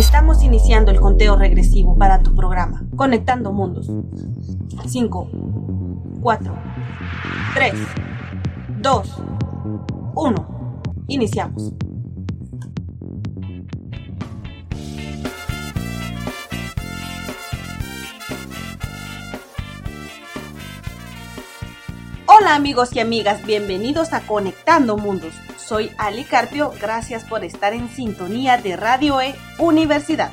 Estamos iniciando el conteo regresivo para tu programa, Conectando Mundos. 5, 4, 3, 2, 1. Iniciamos. Hola amigos y amigas, bienvenidos a Conectando Mundos. Soy Ali Carpio, gracias por estar en sintonía de Radio E Universidad.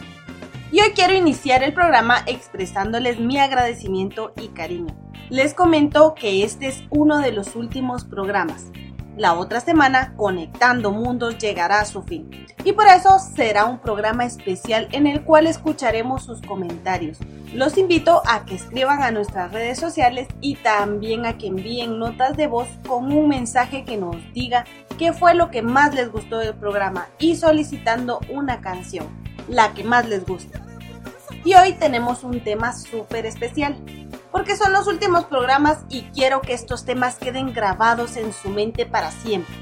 Y hoy quiero iniciar el programa expresándoles mi agradecimiento y cariño. Les comento que este es uno de los últimos programas. La otra semana, Conectando Mundos llegará a su fin. Y por eso será un programa especial en el cual escucharemos sus comentarios. Los invito a que escriban a nuestras redes sociales y también a que envíen notas de voz con un mensaje que nos diga qué fue lo que más les gustó del programa y solicitando una canción, la que más les guste. Y hoy tenemos un tema súper especial porque son los últimos programas y quiero que estos temas queden grabados en su mente para siempre.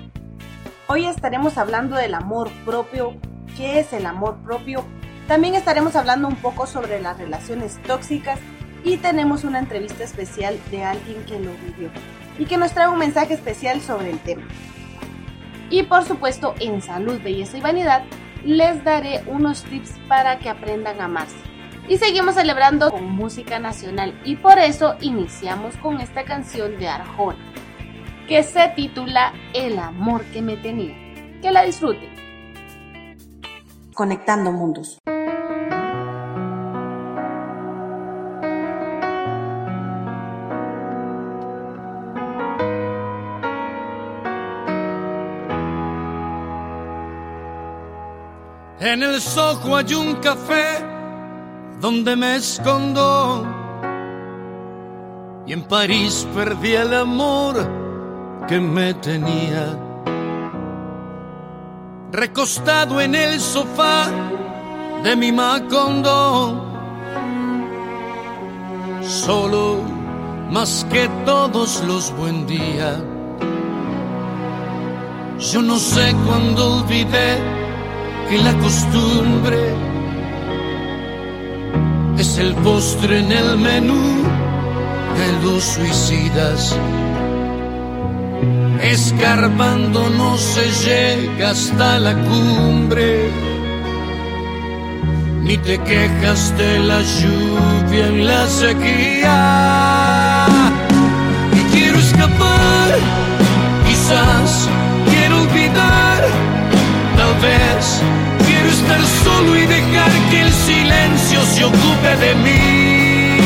Hoy estaremos hablando del amor propio, qué es el amor propio, también estaremos hablando un poco sobre las relaciones tóxicas y tenemos una entrevista especial de alguien que lo vivió y que nos trae un mensaje especial sobre el tema. Y por supuesto, en salud, belleza y vanidad, les daré unos tips para que aprendan a amarse y seguimos celebrando con música nacional y por eso iniciamos con esta canción de Arjona que se titula El amor que me tenía. Que la disfruten. Conectando mundos. En el sojo hay un café donde me escondo. Y en París perdí el amor que me tenía. Recostado en el sofá de mi Macondo, solo más que todos los buen días. Yo no sé cuándo olvidé que la costumbre es el postre en el menú de los suicidas. Escarbando no se llega hasta la cumbre, ni te quejas de la lluvia en la sequía. Y quiero escapar, quizás quiero olvidar, tal vez estar solo y dejar que el silencio se ocupe de mí.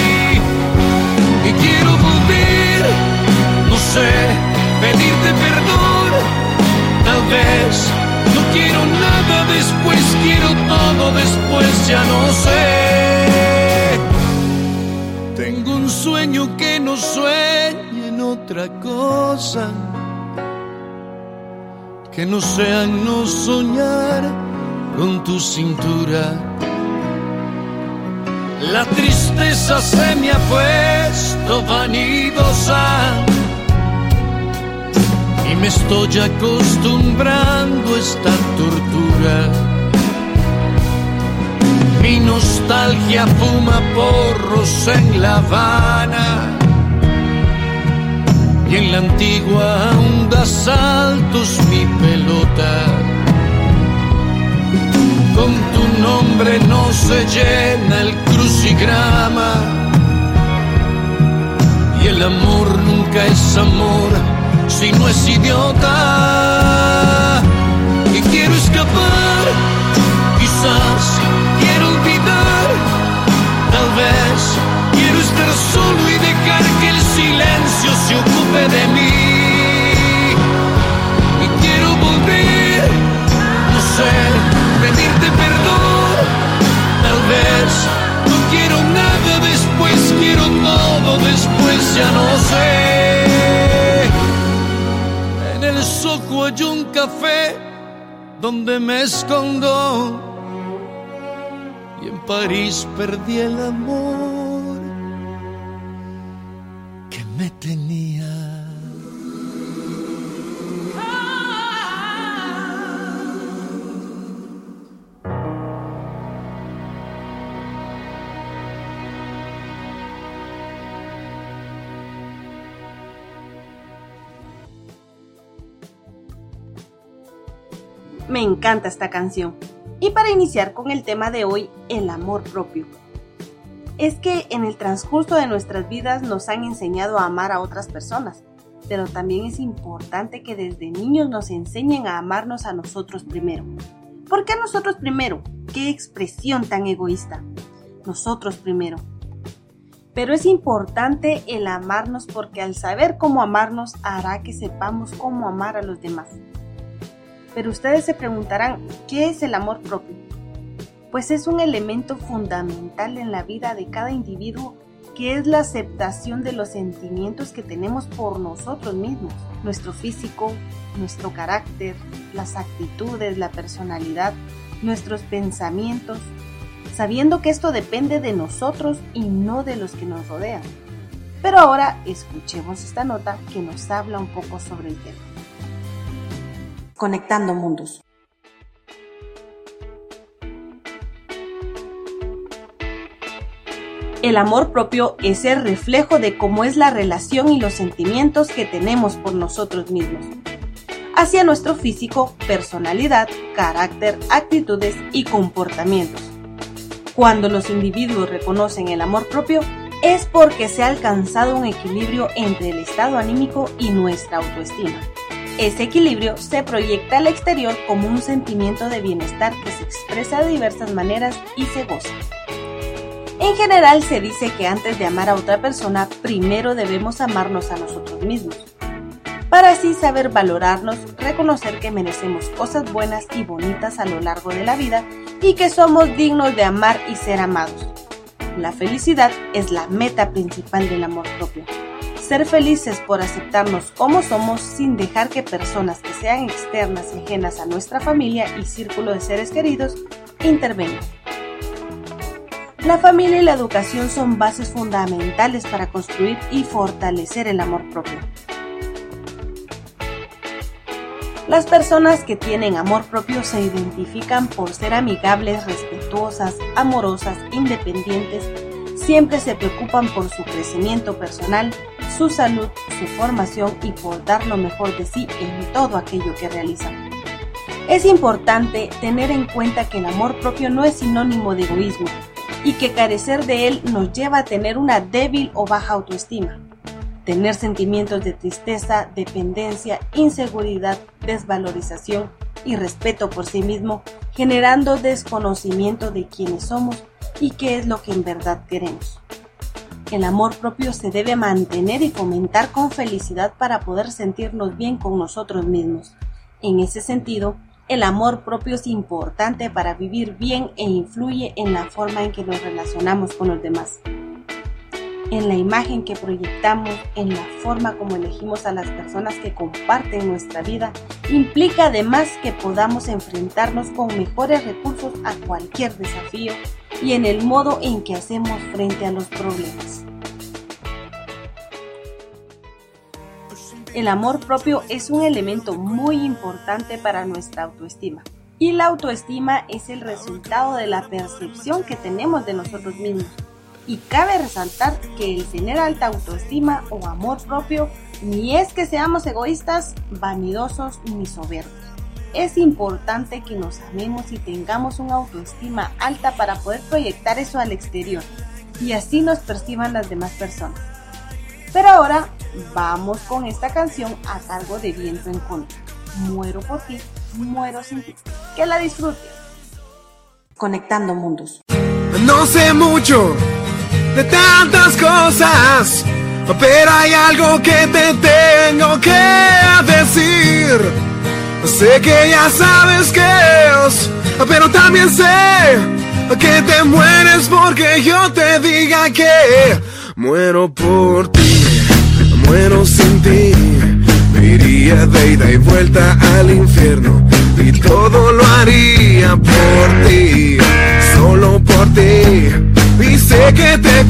Y quiero volver, no sé, pedirte perdón. Tal vez no quiero nada después, quiero todo después, ya no sé. Tengo un sueño que no sueñe en otra cosa. Que no sea no soñar con tu cintura la tristeza se me ha puesto vanidosa y me estoy acostumbrando a esta tortura. Mi nostalgia fuma porros en La Habana y en la antigua onda saltos mi pelota con tu nombre no se llena el crucigrama. Y el amor nunca es amor si no es idiota. Me escondo. Y en París perdí el amor que me tenía. Encanta esta canción. Y para iniciar con el tema de hoy, el amor propio. Es que en el transcurso de nuestras vidas nos han enseñado a amar a otras personas, pero también es importante que desde niños nos enseñen a amarnos a nosotros primero. ¿Por qué a nosotros primero? ¡Qué expresión tan egoísta! Nosotros primero. Pero es importante el amarnos porque al saber cómo amarnos hará que sepamos cómo amar a los demás. Pero ustedes se preguntarán, ¿qué es el amor propio? Pues es un elemento fundamental en la vida de cada individuo que es la aceptación de los sentimientos que tenemos por nosotros mismos, nuestro físico, nuestro carácter, las actitudes, la personalidad, nuestros pensamientos, sabiendo que esto depende de nosotros y no de los que nos rodean. Pero ahora escuchemos esta nota que nos habla un poco sobre el tema. Conectando mundos. El amor propio es el reflejo de cómo es la relación y los sentimientos que tenemos por nosotros mismos, hacia nuestro físico, personalidad, carácter, actitudes y comportamientos. Cuando los individuos reconocen el amor propio, es porque se ha alcanzado un equilibrio entre el estado anímico y nuestra autoestima. Ese equilibrio se proyecta al exterior como un sentimiento de bienestar que se expresa de diversas maneras y se goza. En general se dice que antes de amar a otra persona, primero debemos amarnos a nosotros mismos, para así saber valorarnos, reconocer que merecemos cosas buenas y bonitas a lo largo de la vida y que somos dignos de amar y ser amados. La felicidad es la meta principal del amor propio. Ser felices por aceptarnos como somos sin dejar que personas que sean externas y ajenas a nuestra familia y círculo de seres queridos intervengan. La familia y la educación son bases fundamentales para construir y fortalecer el amor propio. Las personas que tienen amor propio se identifican por ser amigables, respetuosas, amorosas, independientes, siempre se preocupan por su crecimiento personal, su salud, su formación y por dar lo mejor de sí en todo aquello que realizan. Es importante tener en cuenta que el amor propio no es sinónimo de egoísmo, y que carecer de él nos lleva a tener una débil o baja autoestima, tener sentimientos de tristeza, dependencia, inseguridad, desvalorización y respeto por sí mismo, generando desconocimiento de quiénes somos y qué es lo que en verdad queremos. El amor propio se debe mantener y fomentar con felicidad para poder sentirnos bien con nosotros mismos. En ese sentido, el amor propio es importante para vivir bien e influye en la forma en que nos relacionamos con los demás. En la imagen que proyectamos, en la forma como elegimos a las personas que comparten nuestra vida, implica además que podamos enfrentarnos con mejores recursos a cualquier desafío y en el modo en que hacemos frente a los problemas. El amor propio es un elemento muy importante para nuestra autoestima. Y la autoestima es el resultado de la percepción que tenemos de nosotros mismos. Y cabe resaltar que el tener alta autoestima o amor propio ni es que seamos egoístas, vanidosos ni soberbios. Es importante que nos amemos y tengamos una autoestima alta para poder proyectar eso al exterior y así nos perciban las demás personas. Pero ahora vamos con esta canción a cargo de Viento en Contra. Muero por ti, muero sin ti. Que la disfrutes. Conectando mundos. No sé mucho de tantas cosas, pero hay algo que te tengo que decir. Sé que ya sabes que es, pero también sé que te mueres porque yo te diga que muero por ti muero sin ti. Iría de ida y vuelta al infierno y todo lo haría por ti, solo por ti. Y sé que te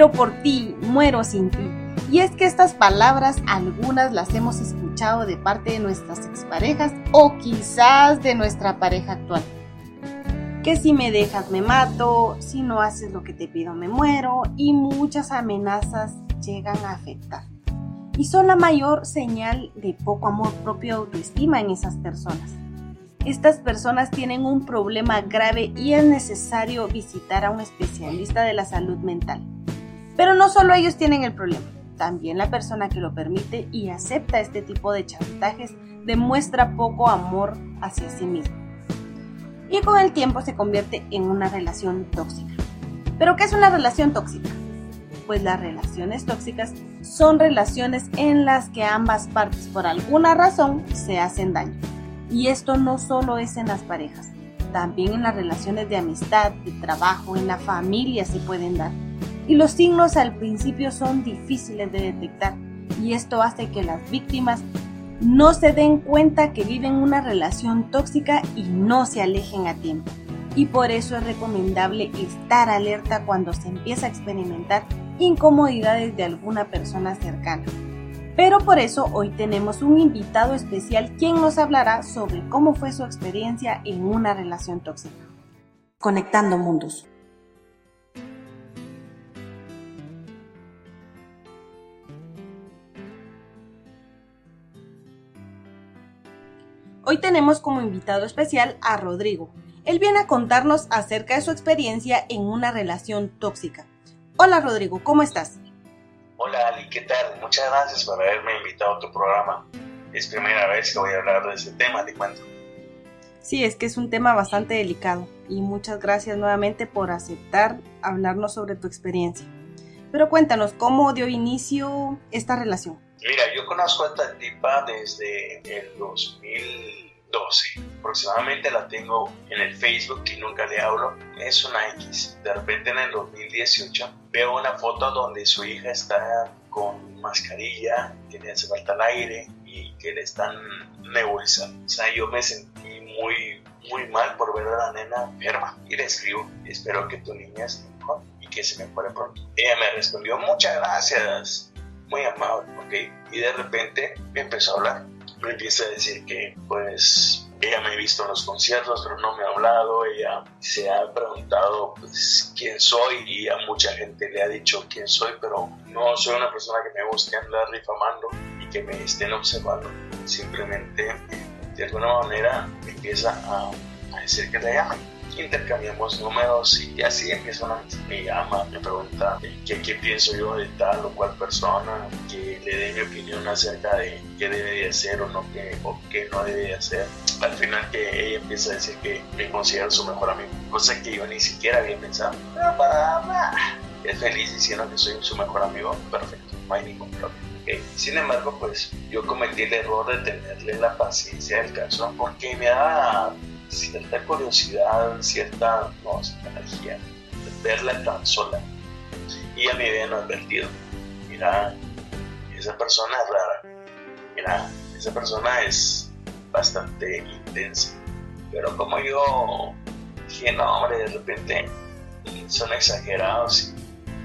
Muero por ti, muero sin ti. Y es que estas palabras algunas las hemos escuchado de parte de nuestras exparejas o quizás de nuestra pareja actual. Que si me dejas me mato, si no haces lo que te pido me muero y muchas amenazas llegan a afectar. Y son la mayor señal de poco amor propio autoestima en esas personas. Estas personas tienen un problema grave y es necesario visitar a un especialista de la salud mental. Pero no solo ellos tienen el problema también la persona que lo permite y acepta este tipo de chantajes demuestra poco amor hacia sí mismo. Y con el tiempo se convierte en una relación tóxica. ¿Pero qué es una relación tóxica? Pues las relaciones tóxicas son relaciones en las que ambas partes por alguna razón se hacen daño. Y esto no solo es en las parejas, también en las relaciones de amistad, de trabajo, en la familia se pueden dar y los signos al principio son difíciles de detectar y esto hace que las víctimas no se den cuenta que viven una relación tóxica y no se alejen a tiempo. Y por eso es recomendable estar alerta cuando se empieza a experimentar incomodidades de alguna persona cercana. Pero por eso hoy tenemos un invitado especial quien nos hablará sobre cómo fue su experiencia en una relación tóxica. Conectando mundos. Hoy tenemos como invitado especial a Rodrigo. Él viene a contarnos acerca de su experiencia en una relación tóxica. Hola Rodrigo, ¿cómo estás? Hola Ali, ¿qué tal? Muchas gracias por haberme invitado a tu programa. Es primera vez que voy a hablar de ese tema, te cuento. Sí, es que es un tema bastante delicado y muchas gracias nuevamente por aceptar hablarnos sobre tu experiencia. Pero cuéntanos, ¿cómo dio inicio esta relación? Mira, yo conozco a esta tipa desde el 2012. Aproximadamente la tengo en el Facebook y nunca le hablo. Es una X. De repente en el 2018 veo una foto donde su hija está con mascarilla, que le hace falta el aire y que le están nebulizando. O sea, yo me sentí muy, muy mal por ver a la nena enferma. Y le escribo, espero que tu niña esté mejor y que se mejore pronto. Ella me respondió, muchas gracias muy amable, ¿ok? Y de repente me empezó a hablar. Me empieza a decir que, pues, ella me ha visto en los conciertos, pero no me ha hablado. Ella se ha preguntado, pues, quién soy y a mucha gente le ha dicho quién soy, pero no soy una persona que me guste andar difamando y que me estén observando. Simplemente, de alguna manera, me empieza a, a decir que la llaman intercambiamos números y así empieza una me llama, me pregunta qué, qué pienso yo de tal o cual persona, que le dé mi opinión acerca de qué debe de hacer o no qué, o qué no debe de hacer. Al final que ella empieza a decir que me considera su mejor amigo, cosa que yo ni siquiera había pensado. Pero para es feliz diciendo que soy su mejor amigo, perfecto, no hay ningún problema. Sin embargo, pues yo cometí el error de tenerle la paciencia del caso porque me da cierta curiosidad, cierta, no, energía, verla tan sola. Y a me habían advertido, mira, esa persona es rara, mira, esa persona es bastante intensa. Pero como yo dije, no, hombre, de repente son exagerados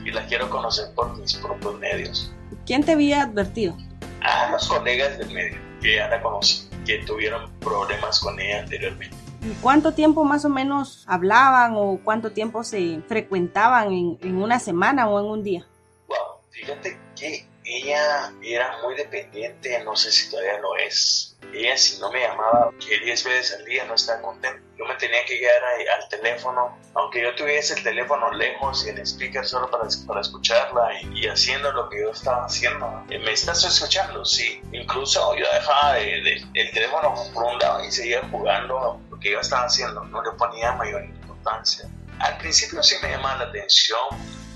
y, y la quiero conocer por mis propios medios. ¿Quién te había advertido? A los colegas del medio que ya la conocí, que tuvieron problemas con ella anteriormente. ¿Cuánto tiempo más o menos hablaban o cuánto tiempo se frecuentaban en, una semana o en un día? Wow, fíjate que ella era muy dependiente, no sé si todavía lo es, ella si no me llamaba que 10 veces al día no estaba contenta. Yo me tenía que quedar al teléfono, aunque yo tuviese el teléfono lejos y el speaker solo para, para escucharla y, haciendo lo que yo estaba haciendo. Eh, ¿Me estás escuchando? Sí. Incluso yo dejaba de, el teléfono por un lado y seguía jugando que yo estaba haciendo. No le ponía mayor importancia. Al principio sí me llamaba la atención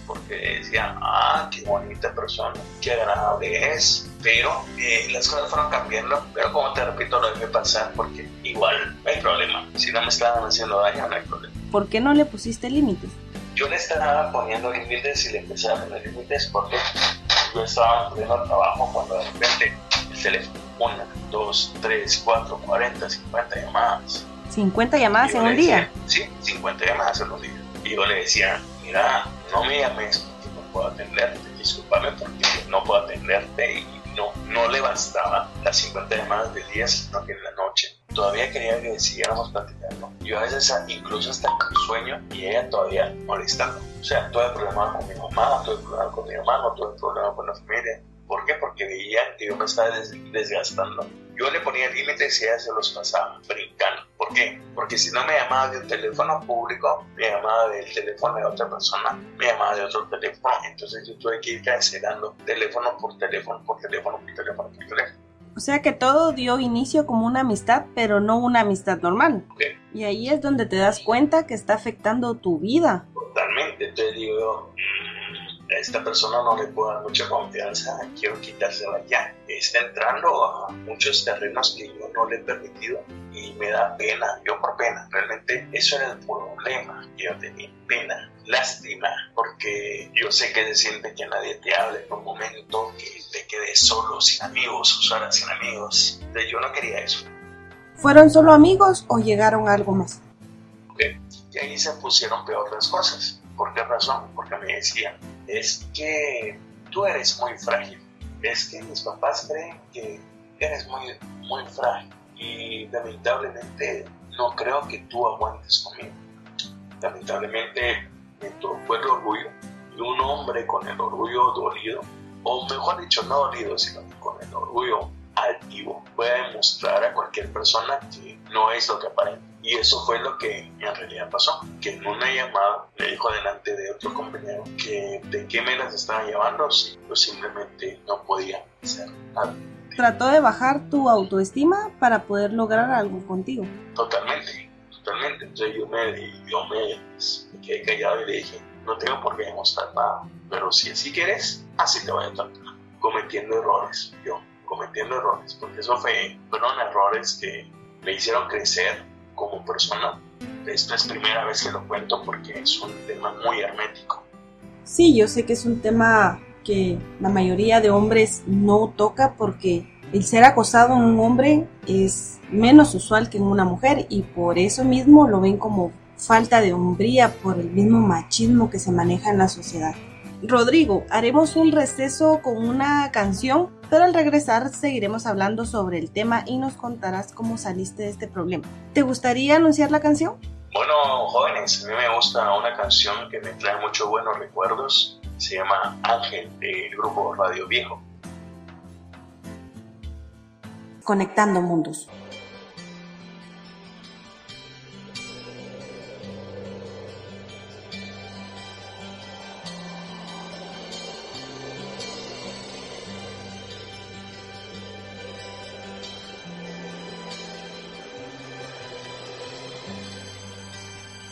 porque decían, ah, qué bonita persona, qué agradable es, pero eh, las cosas fueron cambiando, pero como te repito, lo dejé pasar porque igual no hay problema, si no me estaban haciendo daño no hay problema. ¿Por qué no le pusiste límites? Yo le estaba poniendo límites y le empecé a poner límites porque yo estaba en pleno trabajo cuando de repente el teléfono, una, dos, tres, cuatro, cuarenta, cincuenta llamadas. ¿50 llamadas en un día? Sí, 50 llamadas en un día. Y yo le decía, mira, no me llames porque no puedo atenderte, discúlpame porque no puedo atenderte y no, no le bastaba las 50 llamadas del día, sino que en la noche todavía quería que siguiéramos platicando. Yo a veces incluso hasta en sueño y ella todavía molestando. O sea, tuve problemas con mi mamá, tuve problemas con mi hermano, tuve problemas con la familia. ¿Por qué? Porque veían que yo me estaba desgastando yo le ponía límites y ella se los pasaba brincando. ¿Por qué? Porque si no me llamaba de un teléfono público, me llamaba del teléfono de otra persona, me llamaba de otro teléfono, entonces yo tuve que ir cancelando teléfono por teléfono, por teléfono, por teléfono, por teléfono. O sea que todo dio inicio como una amistad, pero no una amistad normal. Y ahí es donde te das cuenta que está afectando tu vida. Totalmente. Entonces digo, a esta persona no le puedo dar mucha confianza, quiero quitársela ya. Está entrando a muchos terrenos que yo no le he permitido y me da pena, yo por pena, realmente eso era el problema que yo tenía, pena, lástima, porque yo sé que se siente que nadie te hable en un momento, que te quedes solo, sin amigos, o sola sin amigos. yo no quería eso. ¿Fueron solo amigos o llegaron a algo más? Y ahí se pusieron peor las cosas. ¿Por qué razón? Porque me decían, es que tú eres muy frágil. Es que mis papás creen que eres muy, muy frágil y lamentablemente no creo que tú aguantes conmigo. Lamentablemente me tocó el orgullo y un hombre con el orgullo dolido, o mejor dicho, no dolido, sino con el orgullo altivo, puede demostrar a cualquier persona que no es lo que aparenta. Y eso fue lo que en realidad pasó, que en una llamada le dijo delante de otro compañero que de qué me las estaban llevando si yo simplemente no podía hacer nada. Trató de bajar tu autoestima para poder lograr algo contigo. Totalmente, totalmente. Entonces yo me, yo me, quedé callado y le dije, no tengo por qué demostrar nada, pero si así quieres, así te voy a tratar, cometiendo errores, yo cometiendo errores, porque eso fue, fueron errores que me hicieron crecer como persona. Esta es primera vez que lo cuento porque es un tema muy hermético. Sí, yo sé que es un tema que la mayoría de hombres no toca porque el ser acosado en un hombre es menos usual que en una mujer y por eso mismo lo ven como falta de hombría por el mismo machismo que se maneja en la sociedad. Rodrigo, haremos un receso con una canción, pero al regresar seguiremos hablando sobre el tema y nos contarás cómo saliste de este problema. ¿Te gustaría anunciar la canción? Bueno, jóvenes, a mí me gusta una canción que me trae muchos buenos recuerdos. Se llama Ángel del grupo Radio Viejo. Conectando Mundos.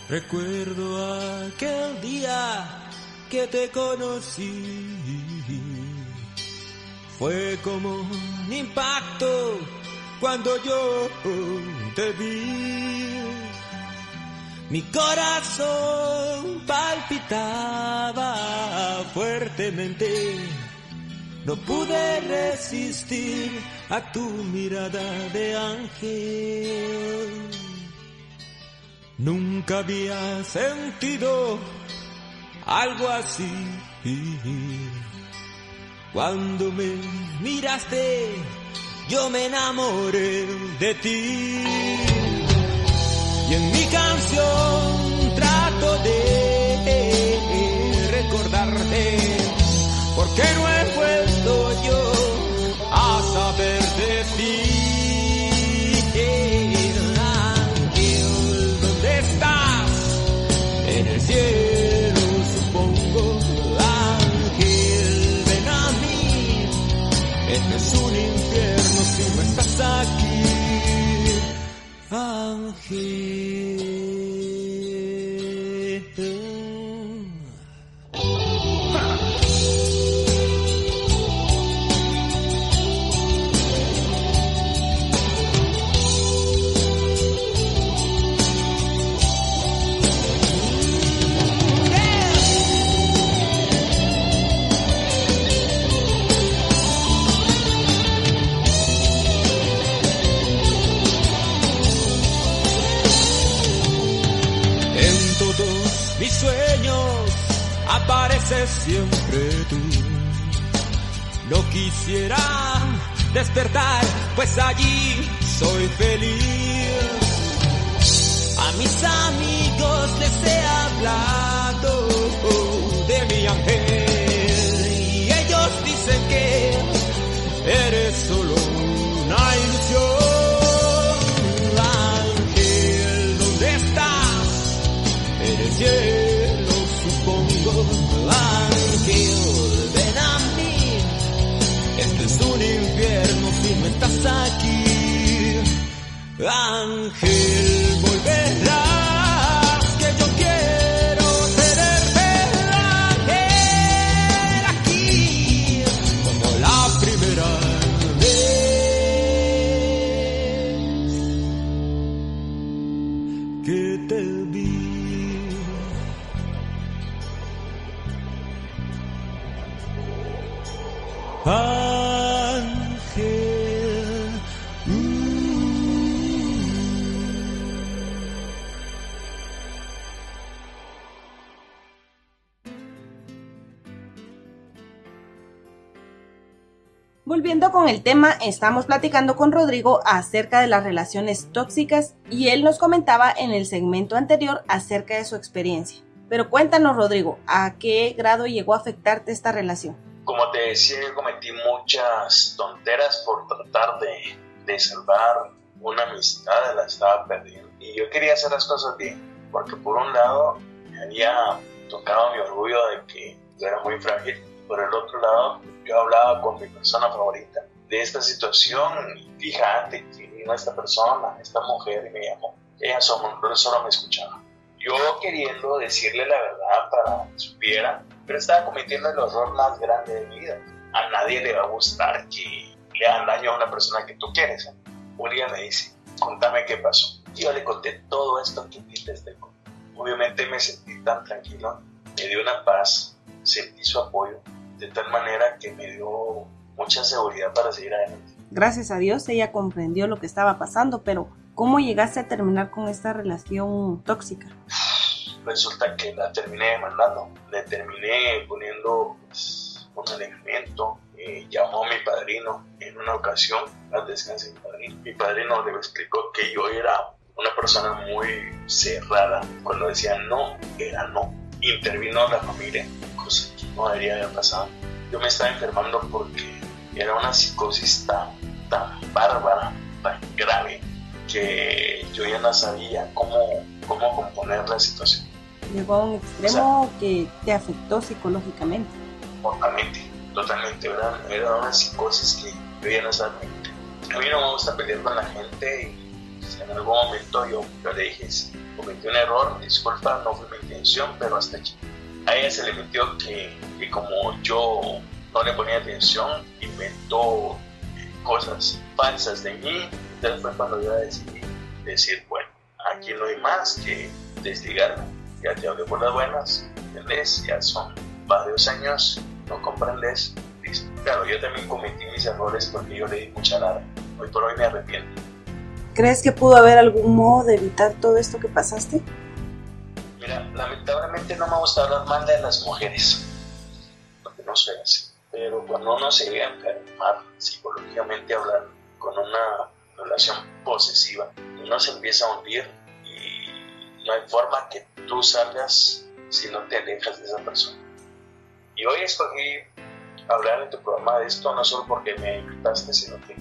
Recuerdo aquel día que te conocí. Fue como un impacto cuando yo te vi. Mi corazón palpitaba fuertemente. No pude resistir a tu mirada de ángel. Nunca había sentido algo así. Cuando me miraste, yo me enamoré de ti. Y en mi canción trato de recordarte, porque no he vuelto yo He siempre tú. No quisiera despertar, pues allí soy feliz. A mis amigos les he hablado de mi ángel y ellos dicen que eres solo una Ángel, con el tema, estamos platicando con Rodrigo acerca de las relaciones tóxicas y él nos comentaba en el segmento anterior acerca de su experiencia. Pero cuéntanos, Rodrigo, ¿a qué grado llegó a afectarte esta relación? Como te decía, yo cometí muchas tonteras por tratar de, de salvar una amistad, la estaba perdiendo. Y yo quería hacer las cosas bien, porque por un lado me había tocado mi orgullo de que yo era muy frágil. Por el otro lado, yo hablaba con mi persona favorita de esta situación fíjate que vino esta persona, esta mujer y me llamó. Ella solo, solo me escuchaba. Yo queriendo decirle la verdad para que supiera, pero estaba cometiendo el horror más grande de mi vida. A nadie le va a gustar que le hagan daño a una persona que tú quieres. ¿eh? Un día me dice, contame qué pasó. Y yo le conté todo esto que desde el Obviamente me sentí tan tranquilo, me dio una paz, sentí su apoyo, de tal manera que me dio mucha seguridad para seguir adelante. Gracias a Dios ella comprendió lo que estaba pasando, pero ¿cómo llegaste a terminar con esta relación tóxica? Resulta que la terminé demandando, le terminé poniendo pues, un alimento, eh, llamó a mi padrino en una ocasión, al descanse mi padrino. Mi padrino le explicó que yo era una persona muy cerrada, cuando decía no, era no. Intervino la familia, cosa que no debería haber pasado. Yo me estaba enfermando porque era una psicosis tan, tan bárbara, tan grave, que yo ya no sabía cómo, cómo componer la situación. Llegó a un extremo o sea, que te afectó psicológicamente. Totalmente, totalmente. Era, era una psicosis que yo ya no sabía. A mí no me gusta pelear con la gente y en algún momento yo, yo le dije, cometí un error, disculpa, no fue mi intención, pero hasta aquí. A ella se le metió que, que como yo no le ponía atención, inventó cosas falsas de mí. Entonces fue cuando yo decidí decir, bueno, aquí no hay más que desligarme. Ya te hablé por las buenas, ¿entendés? Ya son varios años, no comprendes. Claro, yo también cometí mis errores porque yo le di mucha nada. Hoy por hoy me arrepiento. ¿Crees que pudo haber algún modo de evitar todo esto que pasaste? Mira, lamentablemente no me gusta hablar mal de las mujeres, porque no soy así pero cuando uno se llega a enfermar psicológicamente hablando con una relación posesiva, uno se empieza a hundir y no hay forma que tú salgas si no te alejas de esa persona. Y hoy escogí hablar en tu programa de esto no solo porque me invitaste, sino que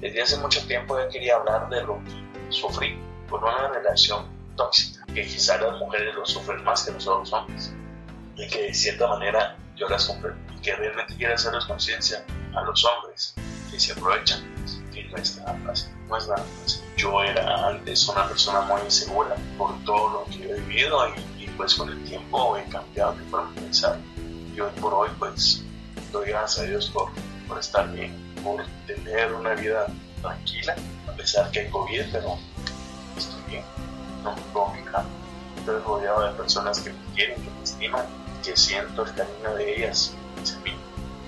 desde hace mucho tiempo yo quería hablar de lo que sufrí con una relación tóxica, que quizá las mujeres lo sufren más que nosotros los hombres, y que de cierta manera yo las comprendo y que realmente quiere hacerles conciencia a los hombres que se aprovechan, que no es nada fácil, no es nada fácil. Yo era antes una persona muy insegura por todo lo que he vivido y, y pues con el tiempo he cambiado mi forma de pensar. Y hoy por hoy pues doy gracias a Dios por, por estar bien, por tener una vida tranquila, a pesar que hay COVID, pero estoy bien, no me puedo quejar. Estoy rodeado de personas que me quieren, que me estiman, que siento el cariño de ellas hacia mí.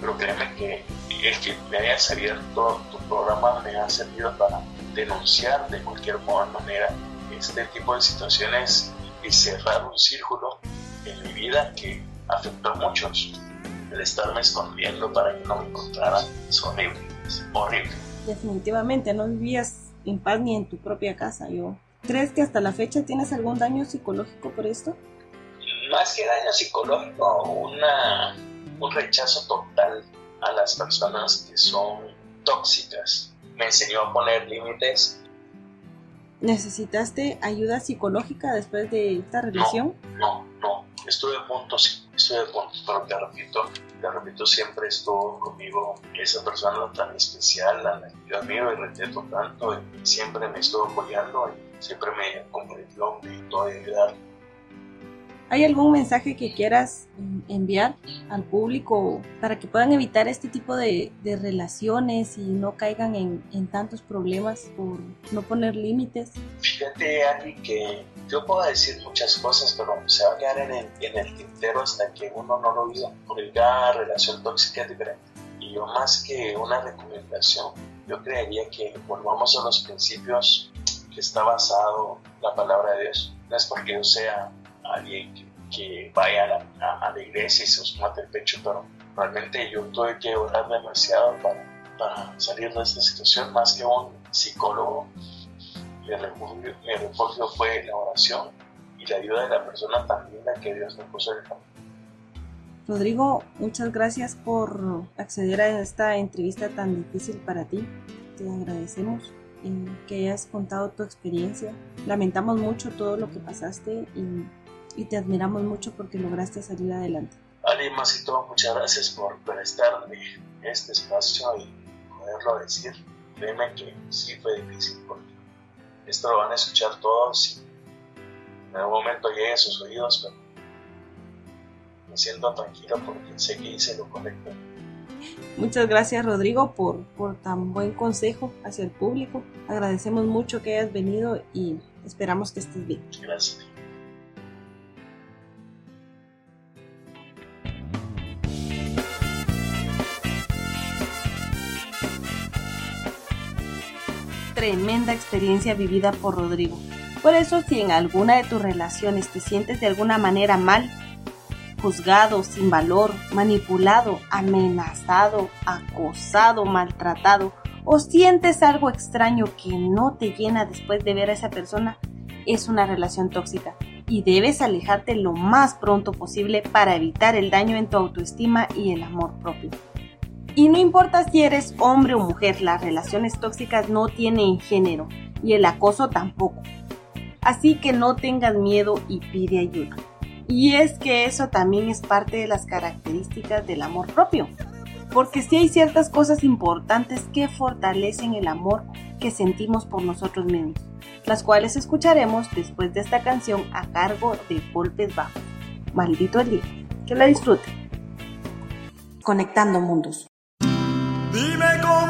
Pero créeme que el que me hayas abierto tu programa me ha servido para denunciar de cualquier manera este tipo de situaciones y cerrar un círculo en mi vida que afectó a muchos. El estarme escondiendo para que no me encontraran es horrible, es horrible. Definitivamente, no vivías en paz ni en tu propia casa. Yo. ¿Crees que hasta la fecha tienes algún daño psicológico por esto? Más que daño psicológico, una, un rechazo total a las personas que son tóxicas. Me enseñó a poner límites. ¿Necesitaste ayuda psicológica después de esta relación? No, no, estuve a punto, sí, punto, pero te repito, te repito, siempre estuvo conmigo esa persona tan especial, a la que yo admiro y respeto tanto, y siempre me estuvo apoyando y siempre me comprendió, me a ayudar ¿Hay algún mensaje que quieras enviar al público para que puedan evitar este tipo de, relaciones y no caigan en, tantos problemas por no poner límites? Fíjate, Ari, que yo puedo decir muchas cosas, pero se va a quedar en el, en tintero hasta que uno no lo viva. Porque cada relación tóxica es diferente. Y yo más que una recomendación, yo creería que volvamos a los principios que está basado la palabra de Dios. No es porque yo sea alguien que, que vaya a la, a la, iglesia y se mate el pecho, pero realmente yo tuve que orar demasiado para, para salir de esta situación, más que un psicólogo. Mi refugio, mi refugio fue la oración y la ayuda de la persona tan linda que Dios me puso en el camino. Rodrigo, muchas gracias por acceder a esta entrevista tan difícil para ti. Te agradecemos que hayas contado tu experiencia. Lamentamos mucho todo lo que pasaste y y te admiramos mucho porque lograste salir adelante. Ali, más que todo, muchas gracias por prestarme este espacio y poderlo decir. Créeme que sí fue difícil porque esto lo van a escuchar todos y en algún momento llegue a sus oídos, pero me siento tranquilo porque sé que hice lo correcto. Muchas gracias Rodrigo por, por tan buen consejo hacia el público. Agradecemos mucho que hayas venido y esperamos que estés bien. Gracias. Tremenda experiencia vivida por Rodrigo. Por eso si en alguna de tus relaciones te sientes de alguna manera mal, juzgado, sin valor, manipulado, amenazado, acosado, maltratado, o sientes algo extraño que no te llena después de ver a esa persona, es una relación tóxica y debes alejarte lo más pronto posible para evitar el daño en tu autoestima y el amor propio. Y no importa si eres hombre o mujer, las relaciones tóxicas no tienen género y el acoso tampoco. Así que no tengas miedo y pide ayuda. Y es que eso también es parte de las características del amor propio. Porque si hay ciertas cosas importantes que fortalecen el amor que sentimos por nosotros mismos, las cuales escucharemos después de esta canción a cargo de Golpes Bajos. Maldito el día. Que la disfruten. Conectando mundos. Dime cómo olvidar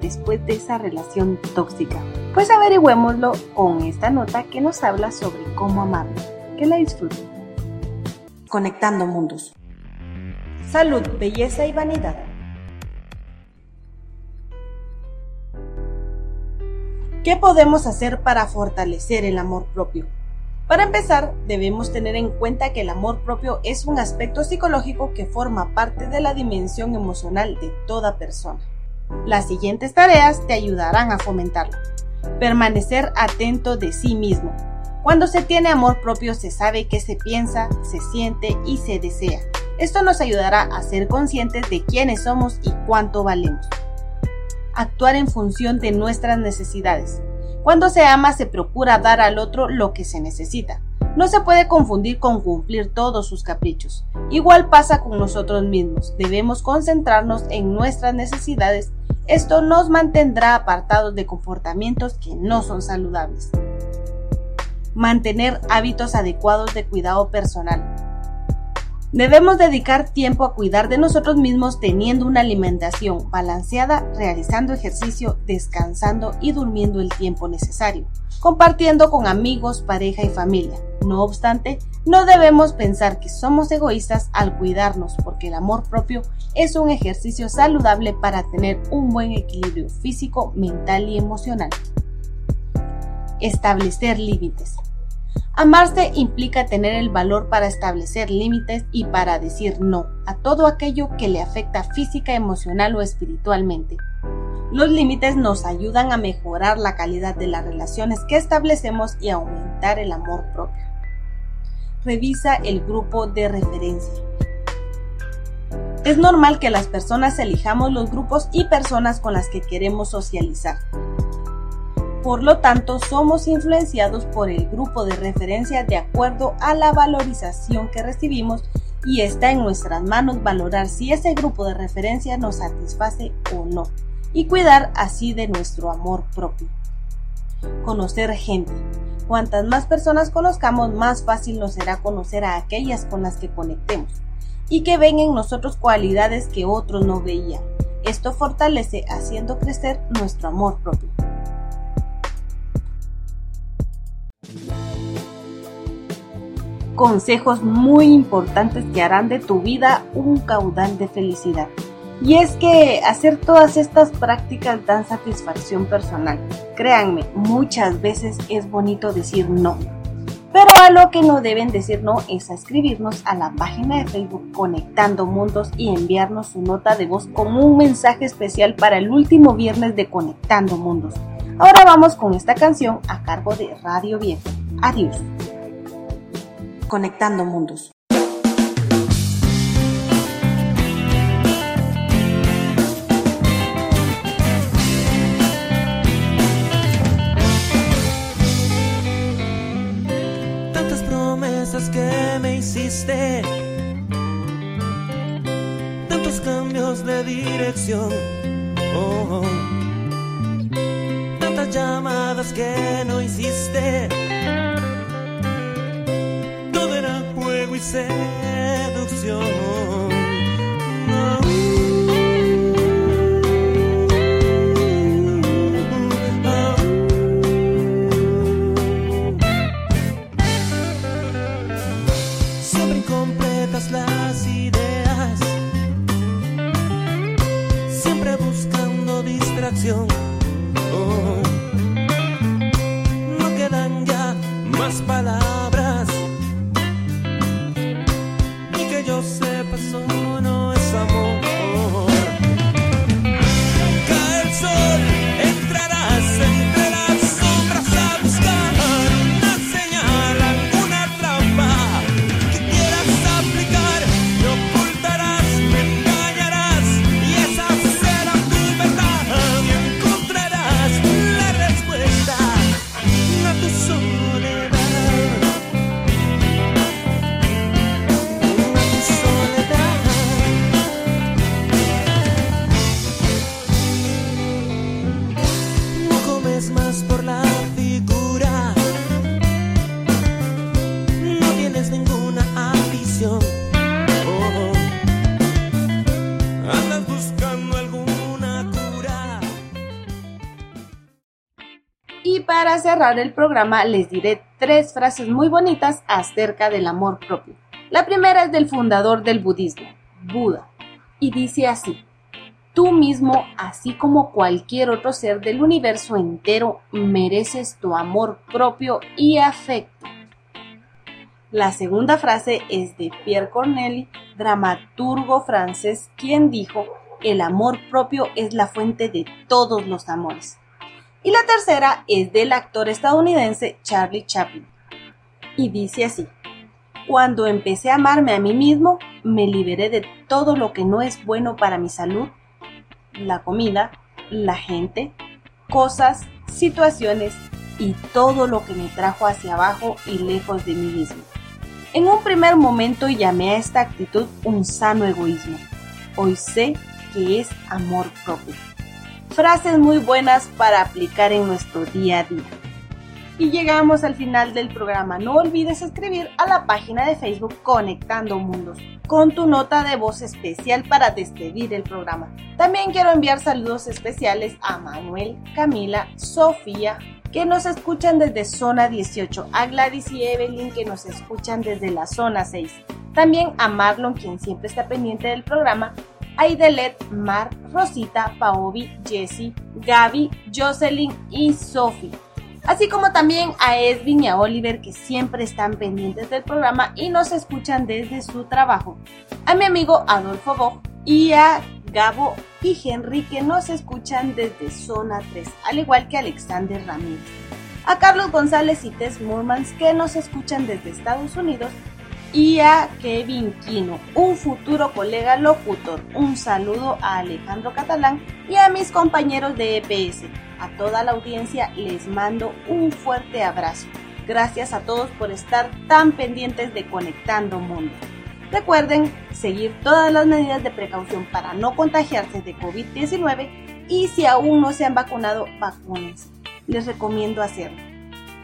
después de esa relación tóxica? Pues averigüémoslo con esta nota que nos habla sobre cómo amarlo. Que la disfruten. Conectando mundos. Salud, belleza y vanidad. ¿Qué podemos hacer para fortalecer el amor propio? Para empezar, debemos tener en cuenta que el amor propio es un aspecto psicológico que forma parte de la dimensión emocional de toda persona. Las siguientes tareas te ayudarán a fomentarlo. Permanecer atento de sí mismo. Cuando se tiene amor propio se sabe qué se piensa, se siente y se desea. Esto nos ayudará a ser conscientes de quiénes somos y cuánto valemos. Actuar en función de nuestras necesidades. Cuando se ama se procura dar al otro lo que se necesita. No se puede confundir con cumplir todos sus caprichos. Igual pasa con nosotros mismos. Debemos concentrarnos en nuestras necesidades. Esto nos mantendrá apartados de comportamientos que no son saludables. Mantener hábitos adecuados de cuidado personal. Debemos dedicar tiempo a cuidar de nosotros mismos teniendo una alimentación balanceada, realizando ejercicio, descansando y durmiendo el tiempo necesario, compartiendo con amigos, pareja y familia. No obstante, no debemos pensar que somos egoístas al cuidarnos porque el amor propio es un ejercicio saludable para tener un buen equilibrio físico, mental y emocional. Establecer límites. Amarse implica tener el valor para establecer límites y para decir no a todo aquello que le afecta física, emocional o espiritualmente. Los límites nos ayudan a mejorar la calidad de las relaciones que establecemos y aumentar el amor propio. Revisa el grupo de referencia. Es normal que las personas elijamos los grupos y personas con las que queremos socializar. Por lo tanto, somos influenciados por el grupo de referencia de acuerdo a la valorización que recibimos y está en nuestras manos valorar si ese grupo de referencia nos satisface o no y cuidar así de nuestro amor propio. Conocer gente. Cuantas más personas conozcamos, más fácil nos será conocer a aquellas con las que conectemos y que ven en nosotros cualidades que otros no veían. Esto fortalece haciendo crecer nuestro amor propio. consejos muy importantes que harán de tu vida un caudal de felicidad. Y es que hacer todas estas prácticas dan satisfacción personal. Créanme, muchas veces es bonito decir no. Pero a lo que no deben decir no es a escribirnos a la página de Facebook Conectando Mundos y enviarnos su nota de voz como un mensaje especial para el último viernes de Conectando Mundos. Ahora vamos con esta canción a cargo de Radio Viejo. Adiós. Conectando Mundos. Tantos cambios de dirección, oh, tantas llamadas que no hiciste. Y seducción. Cerrar el programa les diré tres frases muy bonitas acerca del amor propio. La primera es del fundador del budismo, Buda, y dice así, tú mismo, así como cualquier otro ser del universo entero, mereces tu amor propio y afecto. La segunda frase es de Pierre Corneli, dramaturgo francés, quien dijo, el amor propio es la fuente de todos los amores. Y la tercera es del actor estadounidense Charlie Chaplin. Y dice así, cuando empecé a amarme a mí mismo, me liberé de todo lo que no es bueno para mi salud, la comida, la gente, cosas, situaciones y todo lo que me trajo hacia abajo y lejos de mí mismo. En un primer momento llamé a esta actitud un sano egoísmo. Hoy sé que es amor propio. Frases muy buenas para aplicar en nuestro día a día y llegamos al final del programa. No olvides escribir a la página de Facebook Conectando Mundos con tu nota de voz especial para despedir el programa. También quiero enviar saludos especiales a Manuel, Camila, Sofía, que nos escuchan desde zona 18, a Gladys y Evelyn que nos escuchan desde la zona 6. También a Marlon, quien siempre está pendiente del programa, a Idelet, Mar, Rosita, Paobi, Jessie, Gaby, Jocelyn y Sophie. Así como también a Edwin y a Oliver que siempre están pendientes del programa y nos escuchan desde su trabajo, a mi amigo Adolfo Bog y a Gabo y Henry que nos escuchan desde Zona 3, al igual que Alexander Ramírez, a Carlos González y Tess Murmans que nos escuchan desde Estados Unidos y a Kevin Quino, un futuro colega locutor. Un saludo a Alejandro Catalán y a mis compañeros de EPS. A toda la audiencia les mando un fuerte abrazo. Gracias a todos por estar tan pendientes de Conectando Mundo. Recuerden seguir todas las medidas de precaución para no contagiarse de COVID-19 y si aún no se han vacunado, vacúnense. Les recomiendo hacerlo.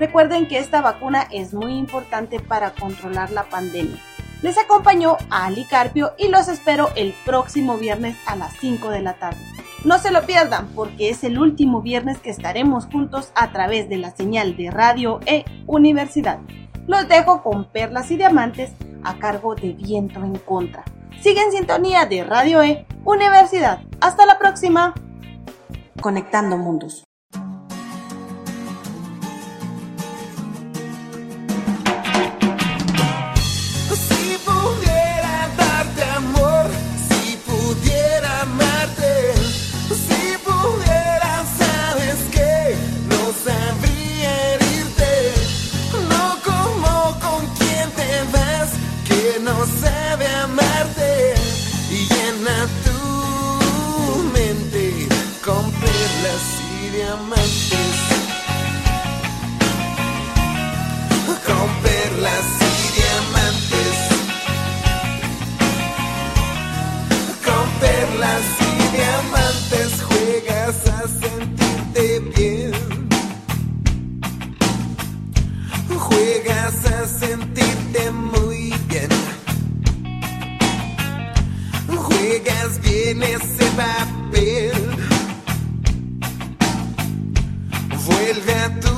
Recuerden que esta vacuna es muy importante para controlar la pandemia. Les acompañó a Ali Carpio y los espero el próximo viernes a las 5 de la tarde. No se lo pierdan porque es el último viernes que estaremos juntos a través de la señal de Radio E Universidad. Los dejo con perlas y diamantes a cargo de Viento en Contra. Sigue en sintonía de Radio E Universidad. Hasta la próxima. Conectando Mundos. Vuelve a tu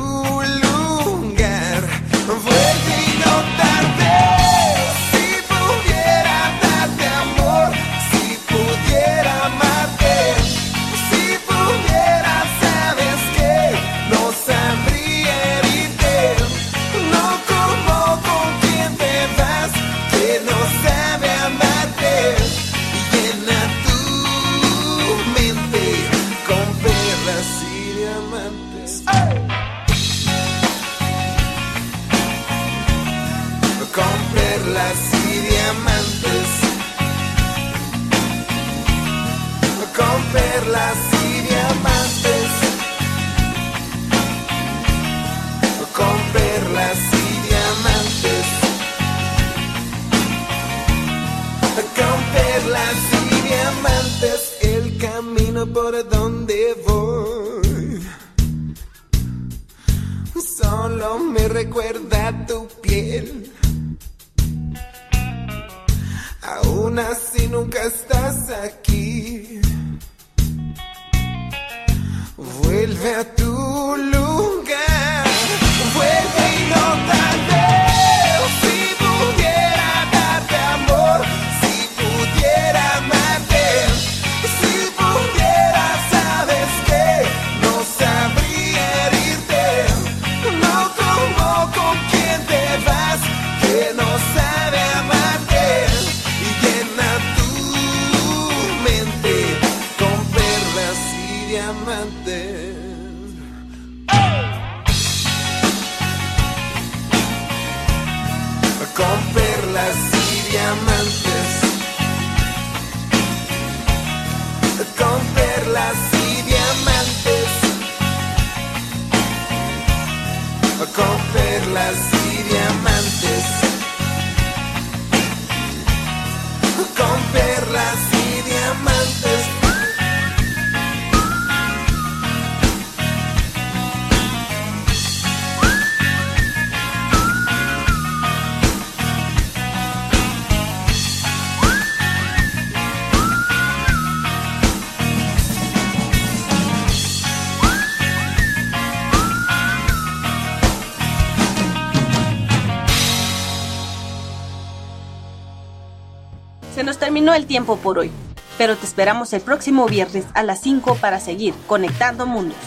el tiempo por hoy, pero te esperamos el próximo viernes a las 5 para seguir conectando mundos.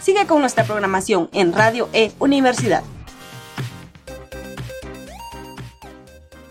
Sigue con nuestra programación en Radio E Universidad.